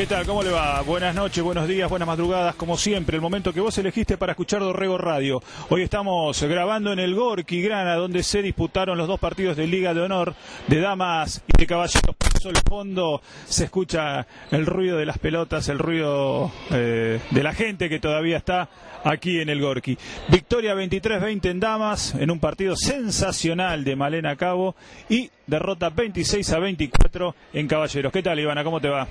¿Qué tal? ¿Cómo le va? Buenas noches, buenos días, buenas madrugadas, como siempre, el momento que vos elegiste para escuchar Dorrego Radio. Hoy estamos grabando en el Gorki Grana, donde se disputaron los dos partidos de Liga de Honor de Damas y de Caballeros. Por eso al fondo se escucha el ruido de las pelotas, el ruido eh, de la gente que todavía está aquí en el Gorki. Victoria 23-20 en Damas, en un partido sensacional de Malena Cabo y derrota 26 a 24 en Caballeros. ¿Qué tal, Ivana? ¿Cómo te va?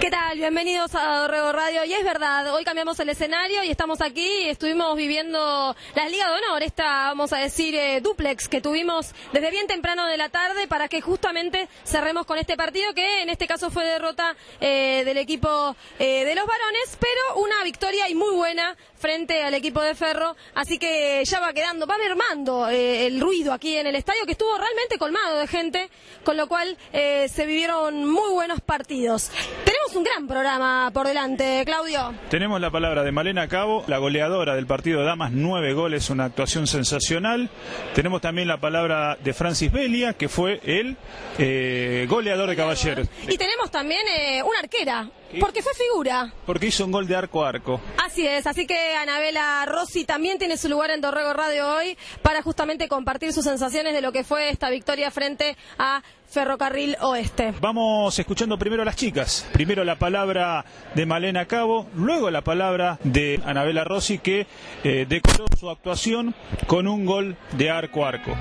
¿Qué tal? Bienvenidos a Dorrego Radio. Y es verdad, hoy cambiamos el escenario y estamos aquí. Estuvimos viviendo la Liga de Honor, esta, vamos a decir, eh, duplex que tuvimos desde bien temprano de la tarde para que justamente cerremos con este partido que en este caso fue derrota eh, del equipo eh, de los varones, pero una victoria y muy buena frente al equipo de Ferro. Así que ya va quedando, va mermando eh, el ruido aquí en el estadio que estuvo realmente colmado de gente, con lo cual eh, se vivieron muy buenos partidos. Tenemos un gran programa por delante, Claudio. Tenemos la palabra de Malena Cabo, la goleadora del partido de Damas, nueve goles, una actuación sensacional. Tenemos también la palabra de Francis Belia, que fue el eh, goleador de Caballeros. Y tenemos también eh, una arquera, porque fue figura. Porque hizo un gol de arco a arco. Así es, así que Anabela Rossi también tiene su lugar en Dorrego Radio hoy para justamente compartir sus sensaciones de lo que fue esta victoria frente a Ferrocarril Oeste. Vamos escuchando primero a las chicas. Primero la palabra de Malena Cabo, luego la palabra de Anabela Rossi, que eh, decoró su actuación con un gol de arco a arco.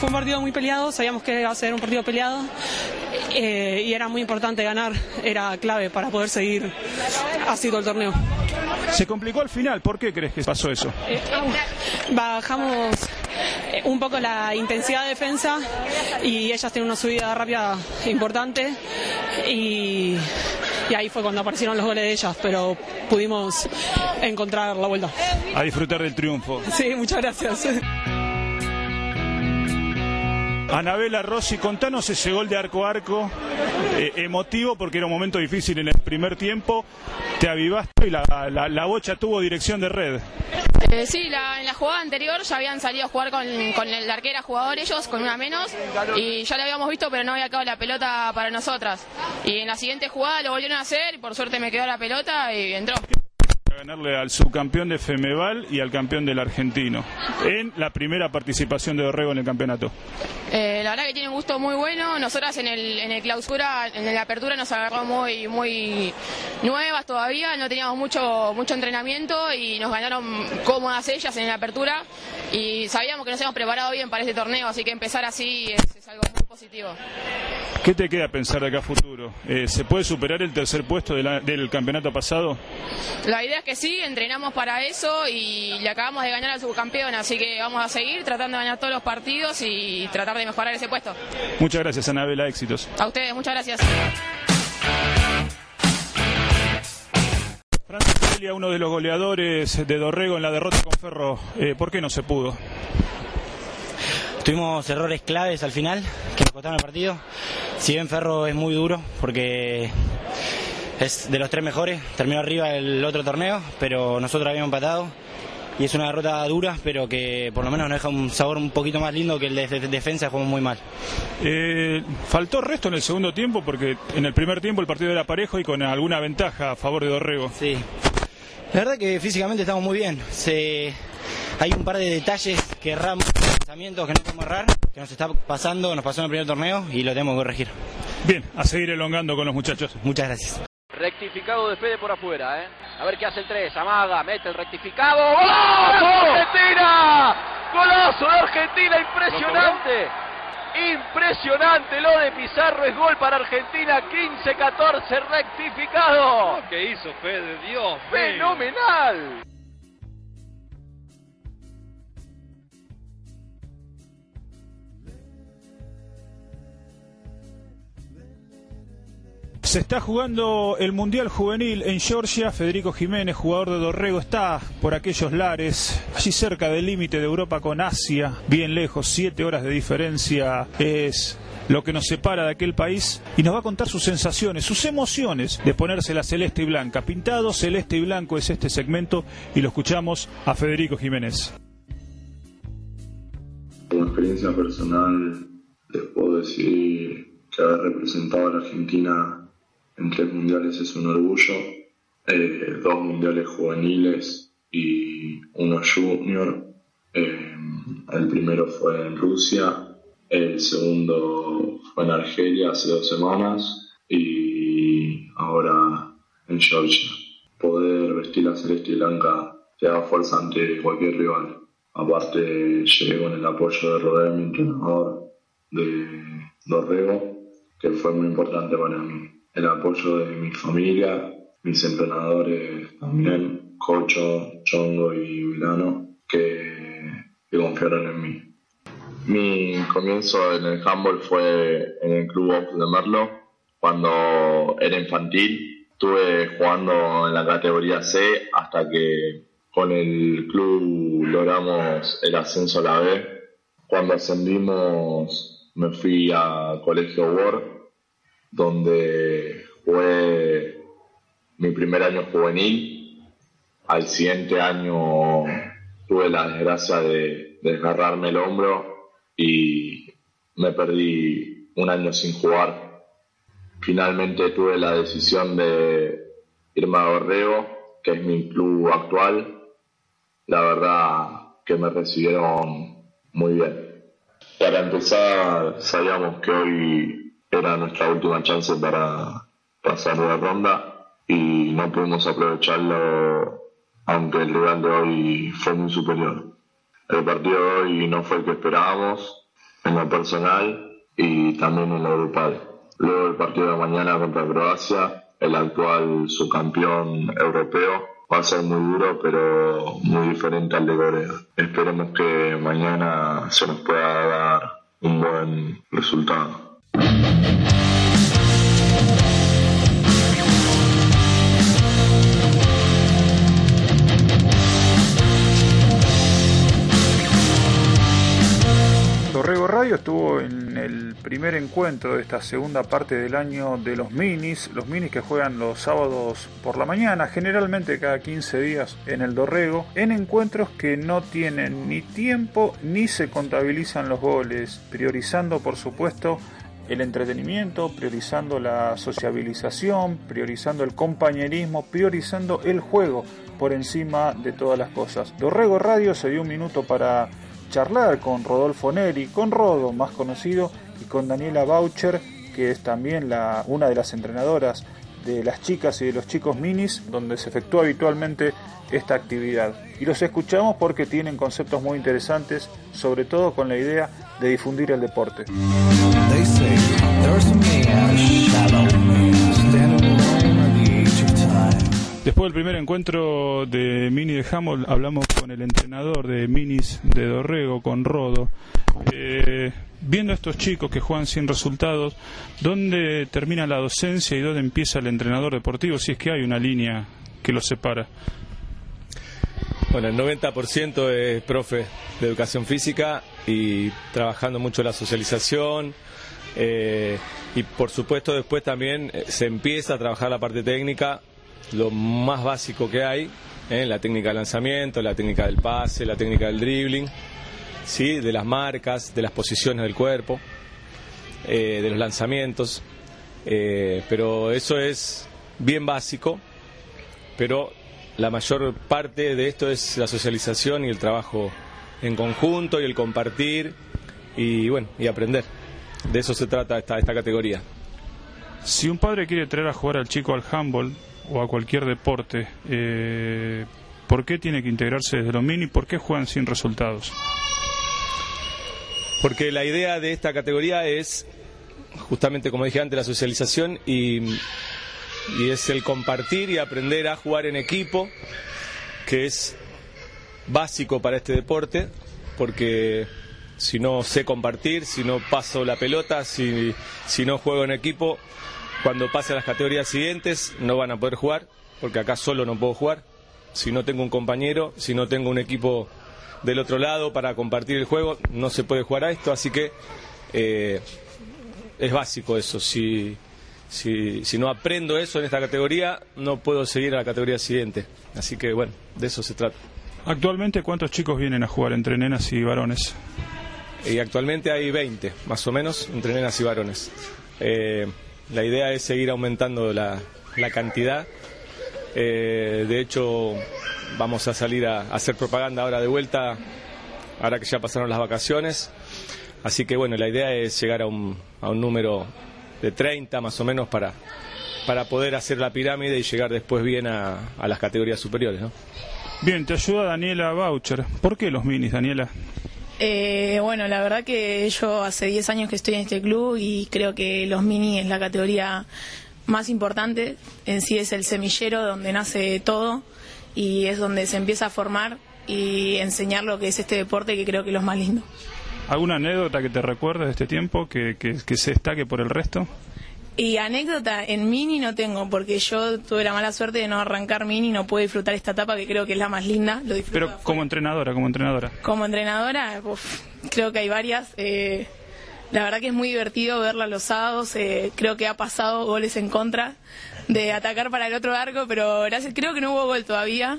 Fue un partido muy peleado, sabíamos que iba a ser un partido peleado eh, y era muy importante ganar, era clave para poder seguir así todo el torneo. Se complicó al final, ¿por qué crees que pasó eso? Eh, bajamos eh, un poco la intensidad de defensa y ellas tienen una subida rápida importante y, y ahí fue cuando aparecieron los goles de ellas, pero pudimos encontrar la vuelta. A disfrutar del triunfo. Sí, muchas gracias. Anabela Rossi, contanos ese gol de arco a arco, eh, emotivo porque era un momento difícil en el primer tiempo, te avivaste y la, la, la bocha tuvo dirección de red. Eh, sí, la- en la jugada anterior ya habían salido a jugar con, con el arquera jugador ellos, con una menos, y ya lo habíamos visto, pero no había quedado la pelota para nosotras. Y en la siguiente jugada lo volvieron a hacer, y por suerte me quedó la pelota y entró. A ganarle al subcampeón de Femeval y al campeón del argentino en la primera participación de Dorrego en el campeonato. Eh, la verdad que tiene un gusto muy bueno. Nosotras en el, en el clausura, en la apertura nos agarró muy, muy nuevas todavía. No teníamos mucho, mucho entrenamiento y nos ganaron cómodas ellas en la apertura. Y sabíamos que nos habíamos preparado bien para este torneo, así que empezar así es, algo muy positivo. ¿Qué te queda pensar de acá a futuro? Eh, ¿Se puede superar el tercer puesto de la- del campeonato pasado? La idea es que sí, entrenamos para eso y le acabamos de ganar al subcampeón, así que vamos a seguir tratando de ganar todos los partidos y tratar de mejorar ese puesto. Muchas gracias, Anabela. Éxitos. A ustedes, muchas gracias. Francis Celia, uno de los goleadores de Dorrego en la derrota con Ferro. Eh, ¿Por qué no se pudo? Tuvimos errores claves al final que nos costaron el partido. Si bien Ferro es muy duro porque es de los tres mejores, terminó arriba el otro torneo, pero nosotros habíamos empatado. Y es una derrota dura, pero que por lo menos nos deja un sabor un poquito más lindo que el de, de- de defensa, jugamos muy mal. Eh, faltó resto en el segundo tiempo porque en el primer tiempo el partido era parejo y con alguna ventaja a favor de Dorrego. Sí. La verdad que físicamente estamos muy bien. Se... Hay un par de detalles que erramos, pensamientos que no podemos errar, que nos está pasando, nos pasó en el primer torneo y lo tenemos que corregir. Bien, a seguir elongando con los muchachos. Muchas gracias. Rectificado de Fede por afuera, ¿eh? A ver qué hace el 3. Amaga, mete el rectificado. ¡Golazo de Argentina! ¡Golazo de Argentina! ¡Impresionante! Impresionante lo de Pizarro. Es gol para Argentina. 15-14 rectificado. ¿Qué hizo Fede? Dios mío. ¡Fenomenal! Se está jugando el Mundial Juvenil en Georgia. Federico Jiménez, jugador de Dorrego, está por aquellos lares, allí cerca del límite de Europa con Asia, bien lejos, siete horas de diferencia es lo que nos separa de aquel país y nos va a contar sus sensaciones, sus emociones de ponerse la celeste y blanca. Pintado celeste y blanco es este segmento y lo escuchamos a Federico Jiménez. Como experiencia personal, les puedo decir que haber representado a la Argentina en tres mundiales es un orgullo, eh, dos mundiales juveniles y uno junior. Eh, el primero fue en Rusia, el segundo fue en Argelia hace dos semanas y ahora en Georgia. Poder vestir la celeste blanca te da fuerza ante cualquier rival. Aparte llegué con el apoyo de Rodé, mi de Dorrego, que fue muy importante para mí. El apoyo de mi familia, mis entrenadores también, Cocho, Chongo y Vilano, que, que confiaron en mí. Mi comienzo en el handball fue en el Club de Merlo, cuando era infantil. Estuve jugando en la categoría C hasta que con el club logramos el ascenso a la B. Cuando ascendimos me fui a Colegio Ward, donde jugué mi primer año juvenil. Al siguiente año tuve la desgracia de desgarrarme el hombro y me perdí un año sin jugar. Finalmente tuve la decisión de irme a Borrego, que es mi club actual. La verdad que me recibieron muy bien. Para empezar, sabíamos que hoy era nuestra última chance para pasar de la ronda y no pudimos aprovecharlo aunque el rival de hoy fue muy superior. El partido de hoy no fue el que esperábamos en lo personal y también en lo grupal. Luego el partido de mañana contra Croacia, el actual subcampeón europeo, va a ser muy duro pero muy diferente al de Corea. Esperemos que mañana se nos pueda dar un buen resultado. Estuvo en el primer encuentro de esta segunda parte del año de los minis, los minis que juegan los sábados por la mañana, generalmente cada 15 días en el Dorrego, en encuentros que no tienen ni tiempo ni se contabilizan los goles, priorizando por supuesto el entretenimiento, priorizando la sociabilización, priorizando el compañerismo, priorizando el juego por encima de todas las cosas. Dorrego Radio se dio un minuto para charlar con Rodolfo Neri, con Rodo, más conocido, y con Daniela Boucher, que es también la, una de las entrenadoras de las chicas y de los chicos minis, donde se efectúa habitualmente esta actividad. Y los escuchamos porque tienen conceptos muy interesantes, sobre todo con la idea de difundir el deporte. Del primer encuentro de Mini de Hammond, hablamos con el entrenador de Minis de Dorrego, con Rodo. Eh, viendo a estos chicos que juegan sin resultados, ¿dónde termina la docencia y dónde empieza el entrenador deportivo? Si es que hay una línea que los separa. Bueno, el 90% es profe de educación física y trabajando mucho la socialización. Eh, y por supuesto después también eh, se empieza a trabajar la parte técnica lo más básico que hay, ¿eh? la técnica de lanzamiento, la técnica del pase, la técnica del dribbling, ¿sí? de las marcas, de las posiciones del cuerpo, eh, de los lanzamientos. Eh, pero eso es bien básico, pero la mayor parte de esto es la socialización y el trabajo en conjunto y el compartir y bueno, y aprender. De eso se trata esta, esta categoría. Si un padre quiere traer a jugar al chico al handball, o a cualquier deporte, eh, ¿por qué tiene que integrarse desde los mini? ¿Por qué juegan sin resultados? Porque la idea de esta categoría es, justamente como dije antes, la socialización y, y es el compartir y aprender a jugar en equipo, que es básico para este deporte, porque si no sé compartir, si no paso la pelota, si, si no juego en equipo, cuando pase a las categorías siguientes no van a poder jugar, porque acá solo no puedo jugar. Si no tengo un compañero, si no tengo un equipo del otro lado para compartir el juego, no se puede jugar a esto, así que eh, es básico eso. Si, si, si no aprendo eso en esta categoría, no puedo seguir a la categoría siguiente. Así que bueno, de eso se trata. Actualmente, ¿cuántos chicos vienen a jugar entre nenas y varones? Y actualmente hay 20, más o menos, entre nenas y varones. Eh, la idea es seguir aumentando la, la cantidad. Eh, de hecho, vamos a salir a, hacer propaganda ahora de vuelta, ahora que ya pasaron las vacaciones. Así que bueno, la idea es llegar a un, a un número de 30 más o menos para, para poder hacer la pirámide y llegar después bien a, a las categorías superiores. ¿no? Bien, te ayuda Daniela Boucher. ¿Por qué los minis, Daniela? Eh, bueno, la verdad que yo hace 10 años que estoy en este club y creo que los mini es la categoría más importante. En sí es el semillero donde nace todo y es donde se empieza a formar y enseñar lo que es este deporte que creo que es lo más lindo. ¿Alguna anécdota que te recuerdes de este tiempo que, que, que se destaque por el resto? Y anécdota, en mini no tengo, porque yo tuve la mala suerte de no arrancar mini y no pude disfrutar esta etapa que creo que es la más linda. Lo Pero como entrenadora, como entrenadora. Como entrenadora, uf, creo que hay varias. Eh, la verdad que es muy divertido verla los sábados. Eh, creo que ha pasado goles en contra de atacar para el otro arco, pero gracias, creo que no hubo gol todavía.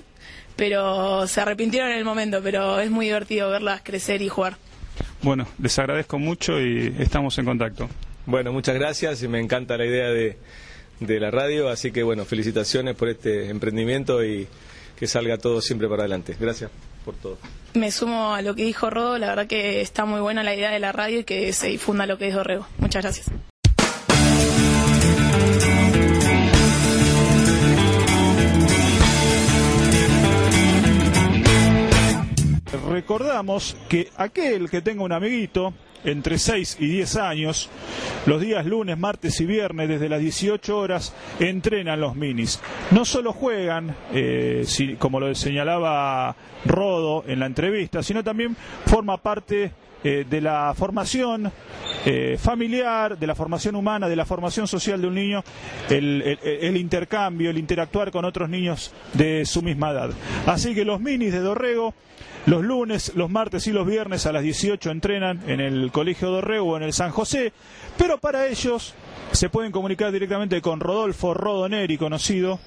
Pero se arrepintieron en el momento, pero es muy divertido verlas crecer y jugar. Bueno, les agradezco mucho y estamos en contacto. Bueno, muchas gracias y me encanta la idea de, de la radio, así que bueno, felicitaciones por este emprendimiento y que salga todo siempre para adelante. Gracias por todo. Me sumo a lo que dijo Rodo, la verdad que está muy buena la idea de la radio y que se difunda lo que es Dorrego. Muchas gracias. Recordamos que aquel que tenga un amiguito entre 6 y 10 años, los días lunes, martes y viernes desde las 18 horas entrenan los minis. No solo juegan, eh, si, como lo señalaba Rodo en la entrevista, sino también forma parte eh, de la formación eh, familiar, de la formación humana, de la formación social de un niño, el, el, intercambio, el interactuar con otros niños de su misma edad. Así que los minis de Dorrego, los lunes, los martes y los viernes a las 18 entrenan en el Colegio Dorrego o en el San José, pero para ellos se pueden comunicar directamente con Rodolfo Rodoneri, conocido,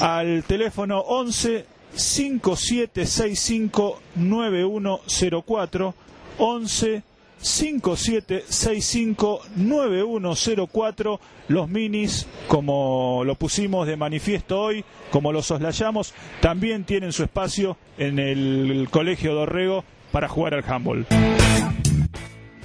al teléfono 11 5765 9104 11 57659104 los minis como lo pusimos de manifiesto hoy como lo soslayamos también tienen su espacio en el colegio Dorrego para jugar al handball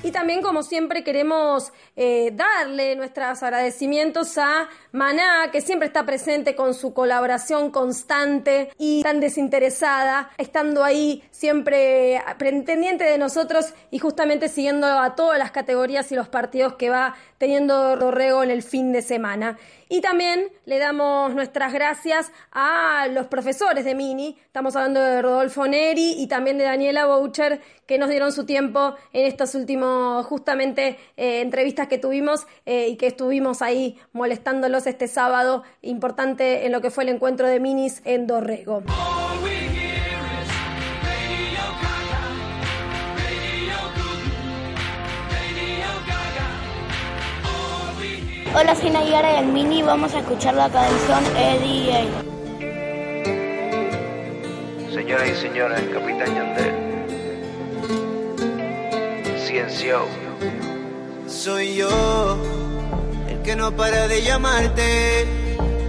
y también, como siempre, queremos eh, darle nuestros agradecimientos a Maná, que siempre está presente con su colaboración constante y tan desinteresada, estando ahí siempre pendiente de nosotros y justamente siguiendo a todas las categorías y los partidos que va teniendo Dorrego en el fin de semana. Y también le damos nuestras gracias a los profesores de Mini. Estamos hablando de Rodolfo Neri y también de Daniela Boucher, que nos dieron su tiempo en estos últimos, justamente, eh, entrevistas que tuvimos eh, y que estuvimos ahí molestándolos este sábado, importante en lo que fue el encuentro de Minis en Dorrego. Hola, soy Nayara del Mini. Vamos a escuchar la canción EDA. Señoras y señores, Capitán Yandel. Ciencio. Soy yo el que no para de llamarte.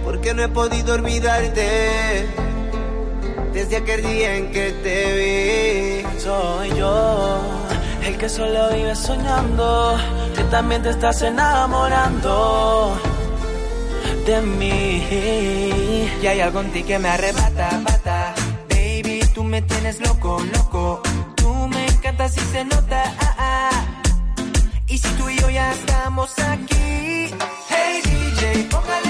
Porque no he podido olvidarte. Desde aquel día en que te vi. Soy yo el que solo vive soñando, que también te estás enamorando de mí. Y hay algo en ti que me arrebata, me tienes loco, loco. Tú me encantas y se nota, ah, ah. Y si tú y yo ya estamos aquí, hey DJ, póngale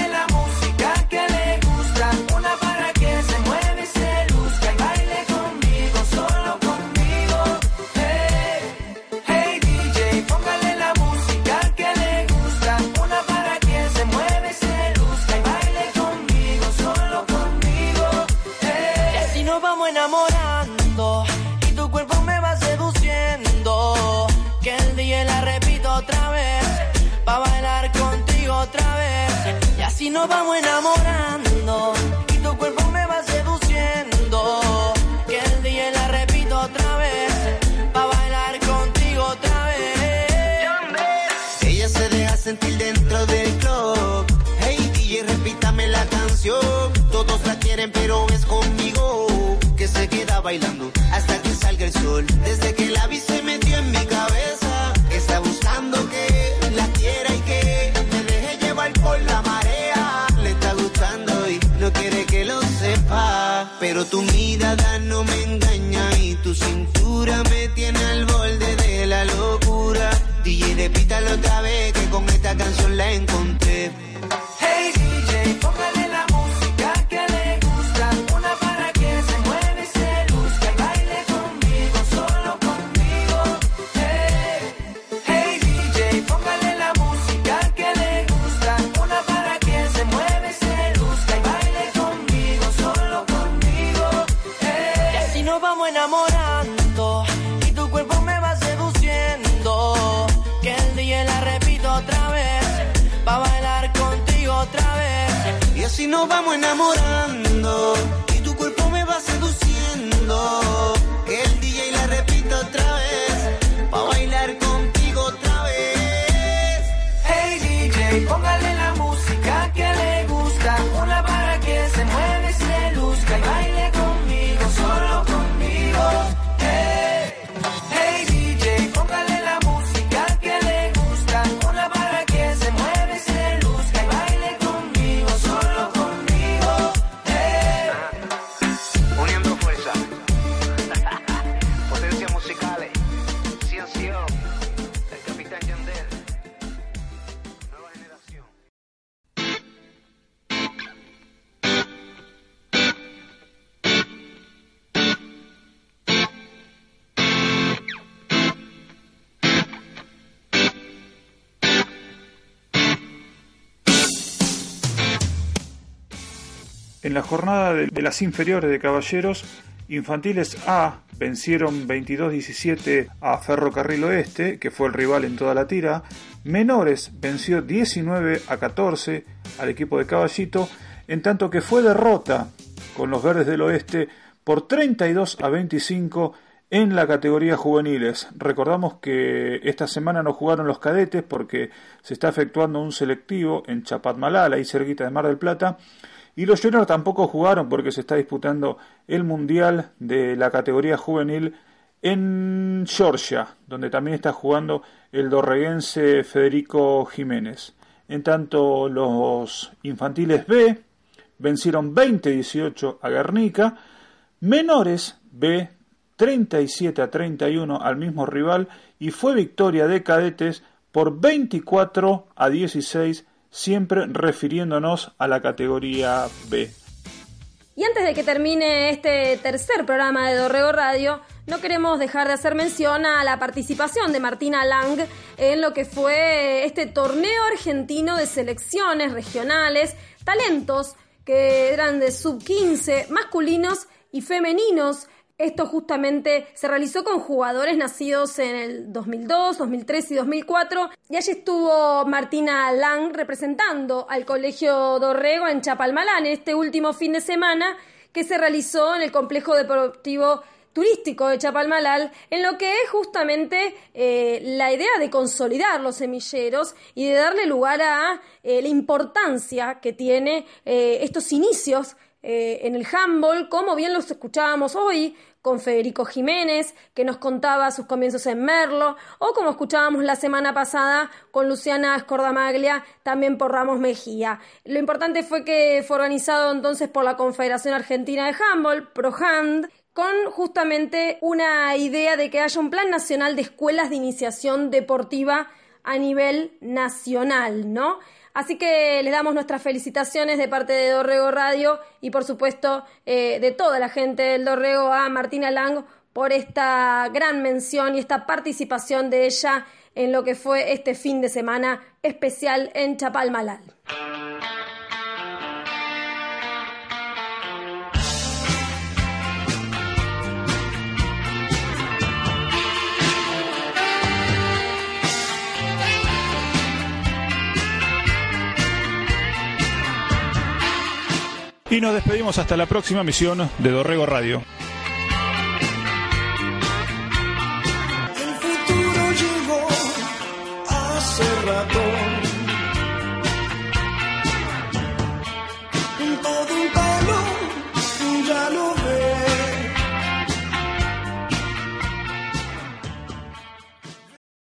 nos vamos enamorando y tu cuerpo me va seduciendo. Que el día la repito otra vez, pa' bailar contigo otra vez. Ella se deja sentir dentro del club. Hey DJ, repítame la canción. Todos la quieren, pero es conmigo que se queda bailando hasta que salga el sol. Desde que la vi se metió en mi cabeza tu mirada no me engaña y tu cintura me tiene al borde de la locura. DJ, repítalo otra vez que con esta canción la encontré. Así nos vamos enamorando y tu cuerpo me va seduciendo. En la jornada de, las inferiores de Caballeros, Infantiles A vencieron 22-17 a Ferrocarril Oeste, que fue el rival en toda la tira. Menores venció 19 a 14 al equipo de Caballito, en tanto que fue derrota con los Verdes del Oeste por 32 a 25 en la categoría juveniles. Recordamos que esta semana no jugaron los cadetes porque se está efectuando un selectivo en Chapatmalal, ahí cerquita de Mar del Plata. Y los juniors tampoco jugaron porque se está disputando el Mundial de la categoría juvenil en Georgia, donde también está jugando el dorreguense Federico Jiménez. En tanto, los infantiles B vencieron 20-18 a Guernica, menores B 37 a 31 al mismo rival y fue victoria de cadetes por 24 a 16 siempre refiriéndonos a la categoría B. Y antes de que termine este tercer programa de Dorrego Radio, no queremos dejar de hacer mención a la participación de Martina Lang en lo que fue este torneo argentino de selecciones regionales, talentos que eran de sub 15, masculinos y femeninos. Esto justamente se realizó con jugadores nacidos en el 2002, 2003 y 2004. Y allí estuvo Martina Lang representando al Colegio Dorrego en Chapalmalán este último fin de semana que se realizó en el complejo deportivo turístico de Chapalmalal, en lo que es justamente eh, la idea de consolidar los semilleros y de darle lugar a eh, la importancia que tiene eh, estos inicios en el handball, como bien los escuchábamos hoy con Federico Jiménez, que nos contaba sus comienzos en Merlo, o como escuchábamos la semana pasada con Luciana Escordamaglia, también por Ramos Mejía. Lo importante fue que fue organizado entonces por la Confederación Argentina de Handball, ProHand, con justamente una idea de que haya un plan nacional de escuelas de iniciación deportiva a nivel nacional, ¿no? Así que les damos nuestras felicitaciones de parte de Dorrego Radio y por supuesto eh, de toda la gente del Dorrego a Martina Lang por esta gran mención y esta participación de ella en lo que fue este fin de semana especial en Chapalmalal. Y nos despedimos hasta la próxima misión de Dorrego Radio.